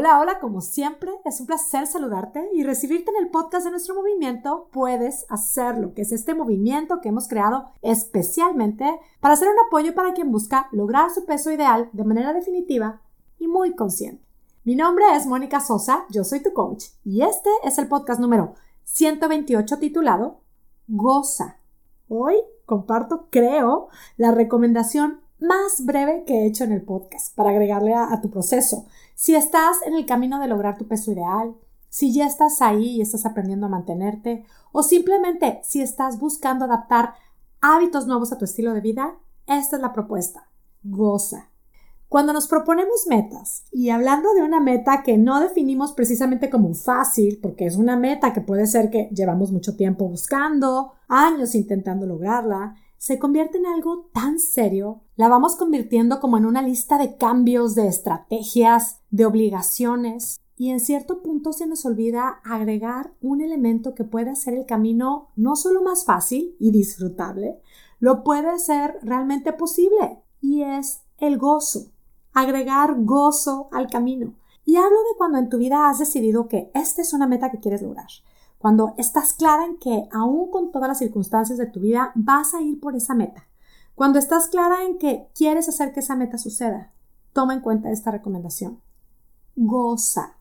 Hola, hola, como siempre, es un placer saludarte y recibirte en el podcast de nuestro movimiento. Puedes hacerlo, que es este movimiento que hemos creado especialmente para hacer un apoyo para quien busca lograr su peso ideal de manera definitiva y muy consciente. Mi nombre es Mónica Sosa, yo soy tu coach y este es el podcast número 128 titulado Goza. Hoy comparto, creo, la recomendación más breve que he hecho en el podcast para agregarle a, tu proceso. Si estás en el camino de lograr tu peso ideal, si ya estás ahí y estás aprendiendo a mantenerte, o simplemente si estás buscando adaptar hábitos nuevos a tu estilo de vida, esta es la propuesta. Goza. Cuando nos proponemos metas, y hablando de una meta que no definimos precisamente como fácil, porque es una meta que puede ser que llevamos mucho tiempo buscando, años intentando lograrla, se convierte en algo tan serio, la vamos convirtiendo como en una lista de cambios, de estrategias, de obligaciones, y en cierto punto se nos olvida agregar un elemento que puede hacer el camino no solo más fácil y disfrutable, lo puede hacer realmente posible, y es el gozo. Agregar gozo al camino. Y hablo de cuando en tu vida has decidido que esta es una meta que quieres lograr cuando estás clara en que aún con todas las circunstancias de tu vida vas a ir por esa meta, cuando estás clara en que quieres hacer que esa meta suceda, toma en cuenta esta recomendación. Goza.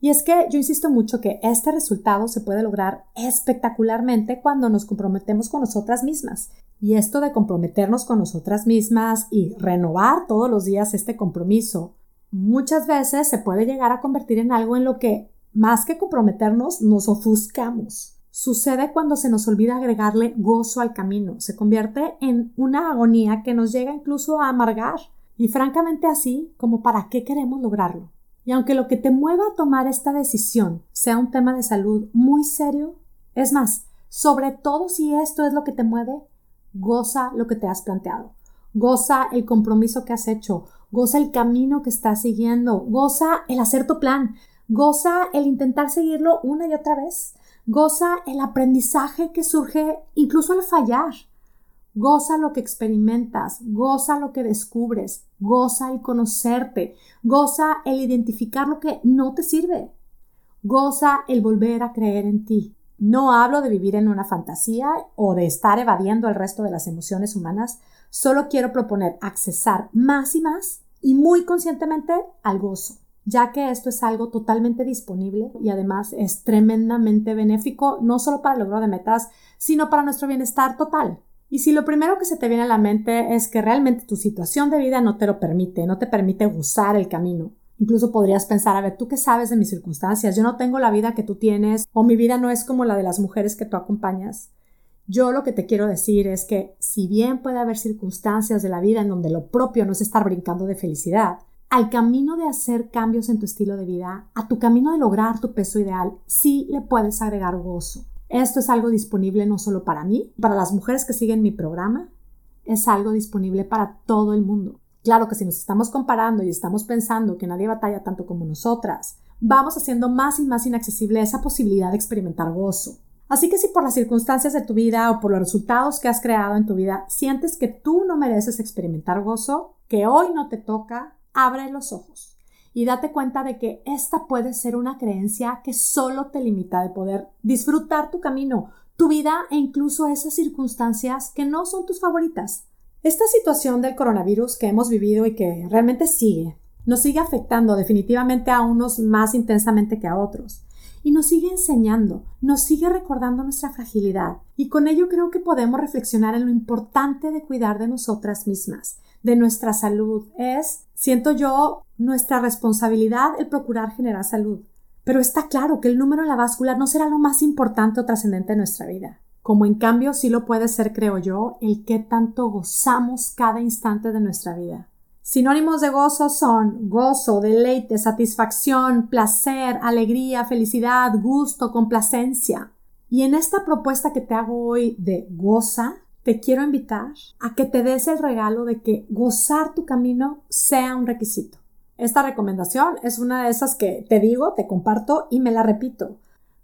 Y es que yo insisto mucho que este resultado se puede lograr espectacularmente cuando nos comprometemos con nosotras mismas. Y esto de comprometernos con nosotras mismas y renovar todos los días este compromiso, muchas veces se puede llegar a convertir en algo en lo que más que comprometernos, nos ofuscamos. Sucede cuando se nos olvida agregarle gozo al camino. Se convierte en una agonía que nos llega incluso a amargar. Y francamente así, como para qué queremos lograrlo. Y aunque lo que te mueva a tomar esta decisión sea un tema de salud muy serio, es más, sobre todo si esto es lo que te mueve, goza lo que te has planteado. Goza el compromiso que has hecho, goza el camino que estás siguiendo, goza el hacer tu plan, Goza el intentar seguirlo una y otra vez. Goza el aprendizaje que surge incluso al fallar. Goza lo que experimentas, goza lo que descubres, goza el conocerte, goza el identificar lo que no te sirve, goza el volver a creer en ti. No hablo de vivir en una fantasía o de estar evadiendo el resto de las emociones humanas, solo quiero proponer accesar más y más y muy conscientemente al gozo ya que esto es algo totalmente disponible y además es tremendamente benéfico no solo para el logro de metas, sino para nuestro bienestar total. Y si lo primero que se te viene a la mente es que realmente tu situación de vida no te lo permite, no te permite gozar el camino, incluso podrías pensar, a ver, ¿tú qué sabes de mis circunstancias? Yo no tengo la vida que tú tienes o mi vida no es como la de las mujeres que tú acompañas. Yo lo que te quiero decir es que si bien puede haber circunstancias de la vida en donde lo propio no es estar brincando de felicidad, al camino de hacer cambios en tu estilo de vida, a tu camino de lograr tu peso ideal, sí le puedes agregar gozo. Esto es algo disponible no solo para mí, para las mujeres que siguen mi programa, es algo disponible para todo el mundo. Claro que si nos estamos comparando y estamos pensando que nadie batalla tanto como nosotras, vamos haciendo más y más inaccesible esa posibilidad de experimentar gozo. Así que si por las circunstancias de tu vida o por los resultados que has creado en tu vida sientes que tú no mereces experimentar gozo, que hoy no te toca, abre los ojos y date cuenta de que esta puede ser una creencia que solo te limita de poder disfrutar tu camino, tu vida e incluso esas circunstancias que no son tus favoritas. Esta situación del coronavirus que hemos vivido y que realmente sigue, nos sigue afectando definitivamente a unos más intensamente que a otros y nos sigue enseñando, nos sigue recordando nuestra fragilidad y con ello creo que podemos reflexionar en lo importante de cuidar de nosotras mismas, de nuestra salud. Es, siento yo, nuestra responsabilidad el procurar generar salud. Pero está claro que el número en la báscula no será lo más importante o trascendente de nuestra vida. Como en cambio sí lo puede ser, creo yo, el que tanto gozamos cada instante de nuestra vida. Sinónimos de gozo son gozo, deleite, satisfacción, placer, alegría, felicidad, gusto, complacencia. Y en esta propuesta que te hago hoy de goza, te quiero invitar a que te des el regalo de que gozar tu camino sea un requisito. Esta recomendación es una de esas que te digo, te comparto y me la repito.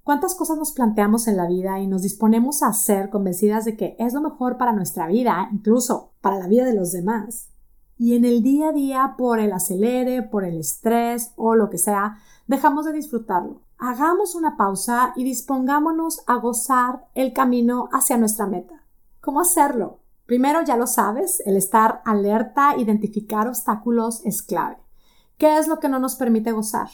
¿Cuántas cosas nos planteamos en la vida y nos disponemos a hacer convencidas de que es lo mejor para nuestra vida, incluso para la vida de los demás? y en el día a día, por el acelere, por el estrés o lo que sea, dejamos de disfrutarlo. Hagamos una pausa y dispongámonos a gozar el camino hacia nuestra meta. ¿Cómo hacerlo? Primero, ya lo sabes, el estar alerta, identificar obstáculos es clave. ¿Qué es lo que no nos permite gozar?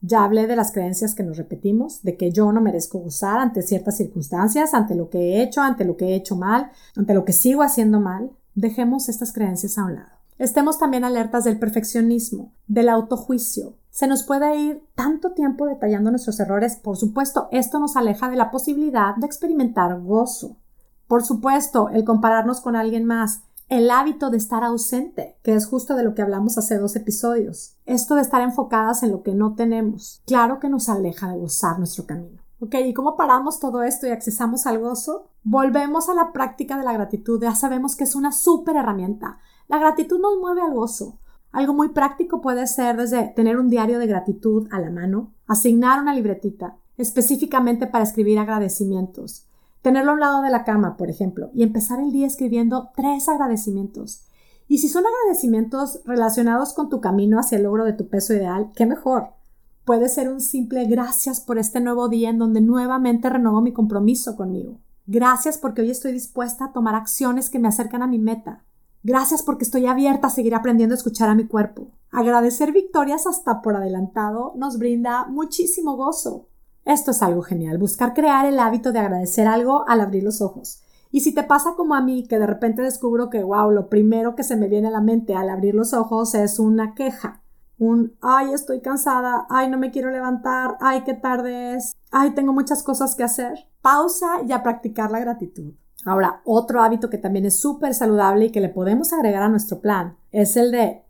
Ya hablé de las creencias que nos repetimos, de que yo no merezco gozar ante ciertas circunstancias, ante lo que he hecho, ante lo que he hecho mal, ante lo que sigo haciendo mal. Dejemos estas creencias a un lado. Estemos también alertas del perfeccionismo, del autojuicio. Se nos puede ir tanto tiempo detallando nuestros errores, por supuesto, esto nos aleja de la posibilidad de experimentar gozo. Por supuesto, el compararnos con alguien más, el hábito de estar ausente, que es justo de lo que hablamos hace dos episodios. Esto de estar enfocadas en lo que no tenemos, claro que nos aleja de gozar nuestro camino. Ok, ¿y cómo paramos todo esto y accesamos al gozo? Volvemos a la práctica de la gratitud. Ya sabemos que es una súper herramienta. La gratitud nos mueve al gozo. Algo muy práctico puede ser desde tener un diario de gratitud a la mano, asignar una libretita específicamente para escribir agradecimientos, tenerlo a un lado de la cama, por ejemplo, y empezar el día escribiendo tres agradecimientos. Y si son agradecimientos relacionados con tu camino hacia el logro de tu peso ideal, qué mejor. Puede ser un simple gracias por este nuevo día en donde nuevamente renovo mi compromiso conmigo. Gracias porque hoy estoy dispuesta a tomar acciones que me acercan a mi meta. Gracias porque estoy abierta a seguir aprendiendo a escuchar a mi cuerpo. Agradecer victorias hasta por adelantado nos brinda muchísimo gozo. Esto es algo genial, buscar crear el hábito de agradecer algo al abrir los ojos. Y si te pasa como a mí, que de repente descubro que, wow, lo primero que se me viene a la mente al abrir los ojos es una queja. Un, ay, estoy cansada, ay, no me quiero levantar, ay, qué tarde es, ay, tengo muchas cosas que hacer. Pausa y a practicar la gratitud. Ahora, otro hábito que también es súper saludable y que le podemos agregar a nuestro plan es el de,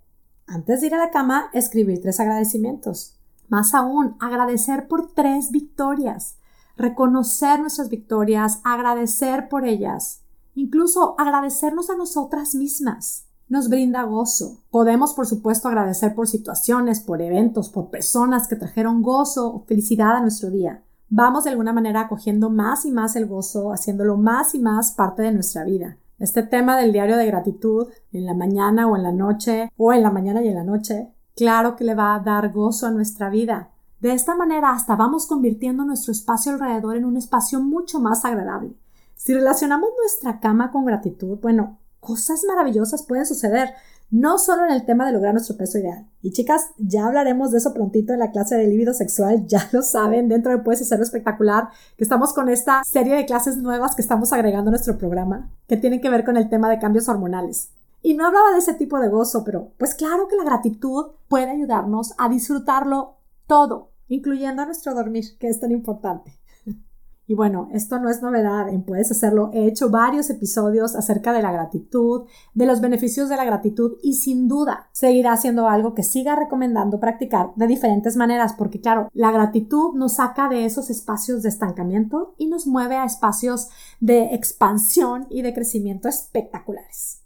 antes de ir a la cama, escribir tres agradecimientos. Más aún, agradecer por tres victorias, reconocer nuestras victorias, agradecer por ellas, incluso agradecernos a nosotras mismas. Nos brinda gozo. Podemos, por supuesto, agradecer por situaciones, por eventos, por personas que trajeron gozo o felicidad a nuestro día vamos de alguna manera acogiendo más y más el gozo, haciéndolo más y más parte de nuestra vida. Este tema del diario de gratitud, en la mañana o en la noche, o en la mañana y en la noche, claro que le va a dar gozo a nuestra vida. De esta manera hasta vamos convirtiendo nuestro espacio alrededor en un espacio mucho más agradable. Si relacionamos nuestra cama con gratitud, bueno, cosas maravillosas pueden suceder no solo en el tema de lograr nuestro peso ideal. Y chicas, ya hablaremos de eso prontito en la clase de libido sexual, ya lo saben, dentro de Puedes Hacerlo Espectacular, que estamos con esta serie de clases nuevas que estamos agregando a nuestro programa, que tienen que ver con el tema de cambios hormonales. Y no hablaba de ese tipo de gozo, pero pues claro que la gratitud puede ayudarnos a disfrutarlo todo, incluyendo nuestro dormir, que es tan importante. Y bueno, esto no es novedad en Puedes Hacerlo. He hecho varios episodios acerca de la gratitud, de los beneficios de la gratitud y sin duda seguirá siendo algo que siga recomendando practicar de diferentes maneras porque claro, la gratitud nos saca de esos espacios de estancamiento y nos mueve a espacios de expansión y de crecimiento espectaculares.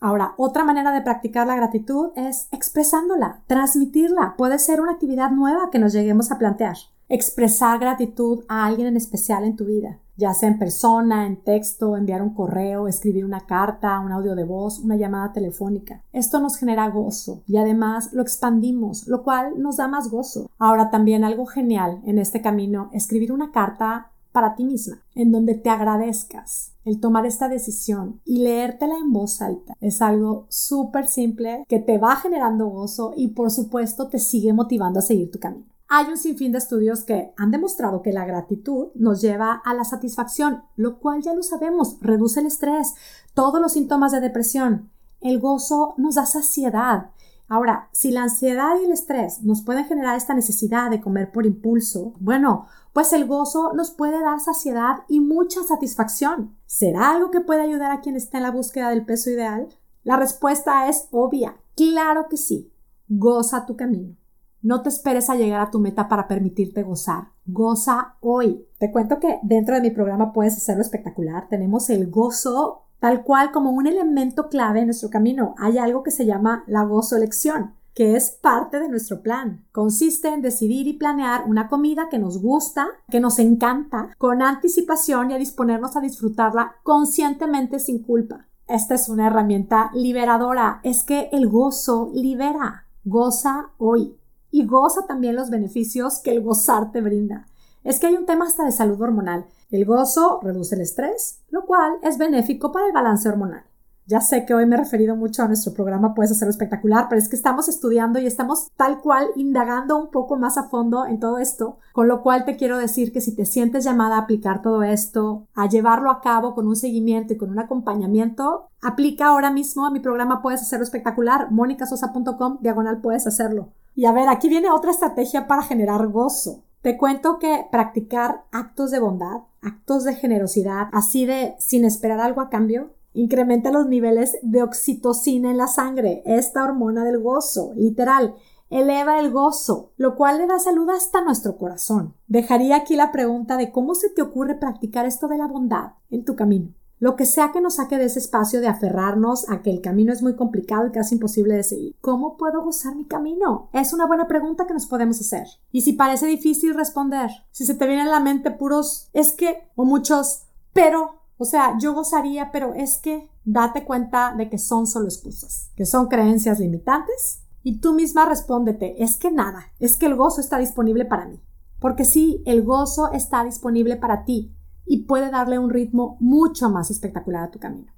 Ahora, otra manera de practicar la gratitud es expresándola, transmitirla. Puede ser una actividad nueva que nos lleguemos a plantear expresar gratitud a alguien en especial en tu vida, ya sea en persona, en texto, enviar un correo, escribir una carta, un audio de voz, una llamada telefónica. Esto nos genera gozo y además lo expandimos, lo cual nos da más gozo. Ahora también algo genial en este camino, escribir una carta para ti misma, en donde te agradezcas el tomar esta decisión y leértela en voz alta. Es algo súper simple que te va generando gozo y por supuesto te sigue motivando a seguir tu camino. Hay un sinfín de estudios que han demostrado que la gratitud nos lleva a la satisfacción, lo cual ya lo sabemos, reduce el estrés, todos los síntomas de depresión. El gozo nos da saciedad. Ahora, si la ansiedad y el estrés nos pueden generar esta necesidad de comer por impulso, bueno, pues el gozo nos puede dar saciedad y mucha satisfacción. ¿Será algo que puede ayudar a quien está en la búsqueda del peso ideal? La respuesta es obvia. Claro que sí. Goza tu camino. No te esperes a llegar a tu meta para permitirte gozar. Goza hoy. Te cuento que dentro de mi programa puedes hacerlo espectacular. Tenemos el gozo tal cual como un elemento clave en nuestro camino. Hay algo que se llama la gozo elección que es parte de nuestro plan. Consiste en decidir y planear una comida que nos gusta, que nos encanta, con anticipación y a disponernos a disfrutarla conscientemente sin culpa. esta es una herramienta liberadora. Es que el gozo libera. Goza hoy. Y goza también los beneficios que el gozar te brinda. Es que hay un tema hasta de salud hormonal. El gozo reduce el estrés, lo cual es benéfico para el balance hormonal. Ya sé que hoy me he referido mucho a nuestro programa Puedes hacerlo espectacular, pero es que estamos estudiando y estamos tal cual indagando un poco más a fondo en todo esto, con lo cual te quiero decir que si te sientes llamada a aplicar todo esto, a llevarlo a cabo con un seguimiento y con un acompañamiento, aplica ahora mismo a mi programa Puedes hacerlo espectacular, monicasosa.com, diagonal puedes hacerlo. Y a ver, aquí viene otra estrategia para generar gozo. Te cuento que practicar actos de bondad, actos de generosidad, así de sin esperar algo a cambio, Incrementa los niveles de oxitocina en la sangre, esta hormona del gozo, literal. Eleva el gozo, lo cual le da salud hasta nuestro corazón. Dejaría aquí la pregunta de cómo se te ocurre practicar esto de la bondad en tu camino. Lo que sea que nos saque de ese espacio de aferrarnos a que el camino es muy complicado y casi imposible de seguir. ¿Cómo puedo gozar mi camino? Es una buena pregunta que nos podemos hacer. Y si parece difícil responder, si se te viene a la mente puros es que o muchos pero o sea, yo gozaría, pero es que date cuenta de que son solo excusas, que son creencias limitantes y tú misma respóndete, es que nada, es que el gozo está disponible para mí. Porque sí, el gozo está disponible para ti y puede darle un ritmo mucho más espectacular a tu camino.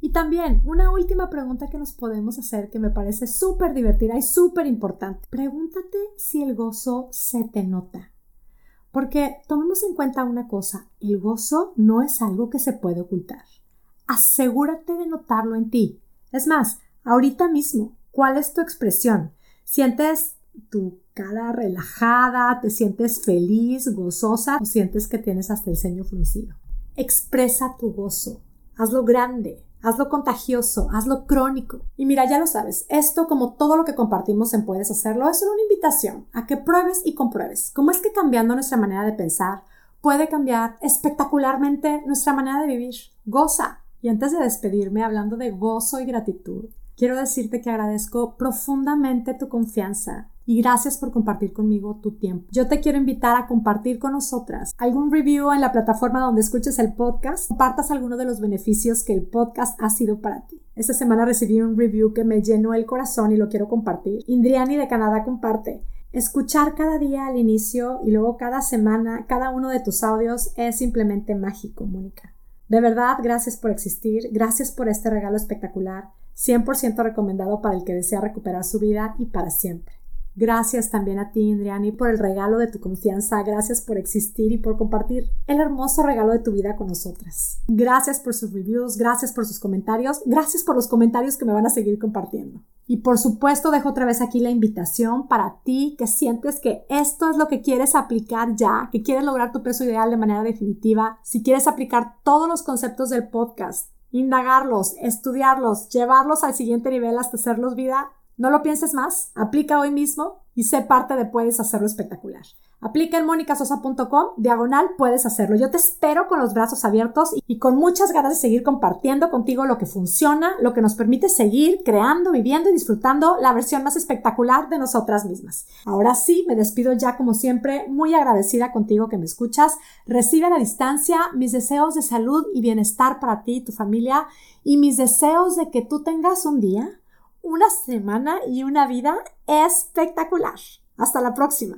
Y también una última pregunta que nos podemos hacer que me parece súper divertida y súper importante. Pregúntate si el gozo se te nota. Porque tomemos en cuenta una cosa, el gozo no es algo que se puede ocultar. Asegúrate de notarlo en ti. Es más, ahorita mismo, ¿cuál es tu expresión? ¿Sientes tu cara relajada? ¿Te sientes feliz, gozosa? ¿O sientes que tienes hasta el ceño fruncido? Expresa tu gozo. Hazlo grande. Hazlo contagioso, hazlo crónico. Y mira, ya lo sabes, esto como todo lo que compartimos en Puedes Hacerlo es una invitación a que pruebes y compruebes cómo es que cambiando nuestra manera de pensar puede cambiar espectacularmente nuestra manera de vivir. Goza. Y antes de despedirme hablando de gozo y gratitud, quiero decirte que agradezco profundamente tu confianza y gracias por compartir conmigo tu tiempo. Yo te quiero invitar a compartir con nosotras algún review en la plataforma donde escuches el podcast, compartas alguno de los beneficios que el podcast ha sido para ti. Esta semana recibí un review que me llenó el corazón y lo quiero compartir. Indriani de Canadá comparte. Escuchar cada día al inicio y luego cada semana cada uno de tus audios es simplemente mágico, Mónica. De verdad, gracias por existir, gracias por este regalo espectacular, 100% recomendado para el que desea recuperar su vida y para siempre. Gracias también a ti, Indriani, por el regalo de tu confianza. Gracias por existir y por compartir el hermoso regalo de tu vida con nosotras. Gracias por sus reviews, gracias por sus comentarios, gracias por los comentarios que me van a seguir compartiendo. Y por supuesto, dejo otra vez aquí la invitación para ti que sientes que esto es lo que quieres aplicar ya, que quieres lograr tu peso ideal de manera definitiva. Si quieres aplicar todos los conceptos del podcast, indagarlos, estudiarlos, llevarlos al siguiente nivel hasta hacerlos vida, no lo pienses más, aplica hoy mismo y sé parte de Puedes Hacerlo Espectacular. Aplica en monicasosa.com, diagonal, puedes hacerlo. Yo te espero con los brazos abiertos y con muchas ganas de seguir compartiendo contigo lo que funciona, lo que nos permite seguir creando, viviendo y disfrutando la versión más espectacular de nosotras mismas. Ahora sí, me despido ya como siempre, muy agradecida contigo que me escuchas. Recibe a la distancia mis deseos de salud y bienestar para ti y tu familia y mis deseos de que tú tengas un día una semana y una vida espectacular. Hasta la próxima.